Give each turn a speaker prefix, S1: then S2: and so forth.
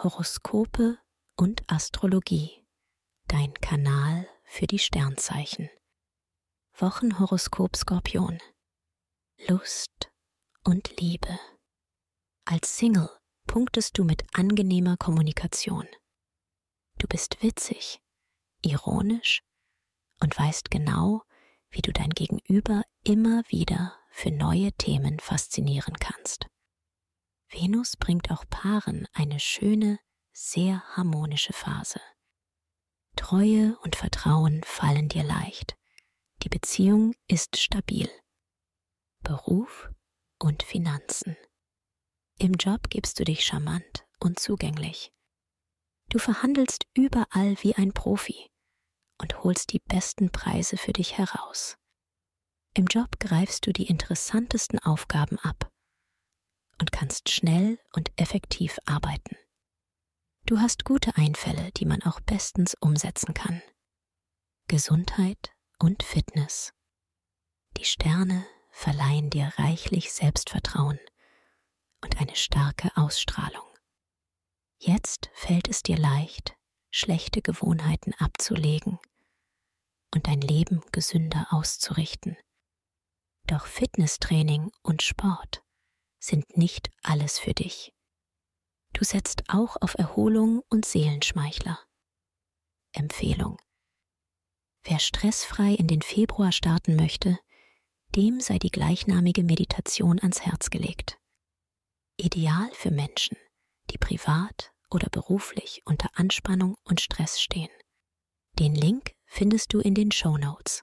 S1: Horoskope und Astrologie. Dein Kanal für die Sternzeichen. Wochenhoroskop Skorpion. Lust und Liebe. Als Single punktest du mit angenehmer Kommunikation. Du bist witzig, ironisch und weißt genau, wie du dein Gegenüber immer wieder für neue Themen faszinieren kannst. Venus bringt auch Paaren eine schöne, sehr harmonische Phase. Treue und Vertrauen fallen dir leicht. Die Beziehung ist stabil. Beruf und Finanzen. Im Job gibst du dich charmant und zugänglich. Du verhandelst überall wie ein Profi und holst die besten Preise für dich heraus. Im Job greifst du die interessantesten Aufgaben ab kannst schnell und effektiv arbeiten. Du hast gute Einfälle, die man auch bestens umsetzen kann. Gesundheit und Fitness. Die Sterne verleihen dir reichlich Selbstvertrauen und eine starke Ausstrahlung. Jetzt fällt es dir leicht, schlechte Gewohnheiten abzulegen und dein Leben gesünder auszurichten. Doch Fitnesstraining und Sport sind nicht alles für dich. Du setzt auch auf Erholung und Seelenschmeichler. Empfehlung. Wer stressfrei in den Februar starten möchte, dem sei die gleichnamige Meditation ans Herz gelegt. Ideal für Menschen, die privat oder beruflich unter Anspannung und Stress stehen. Den Link findest du in den Show Notes.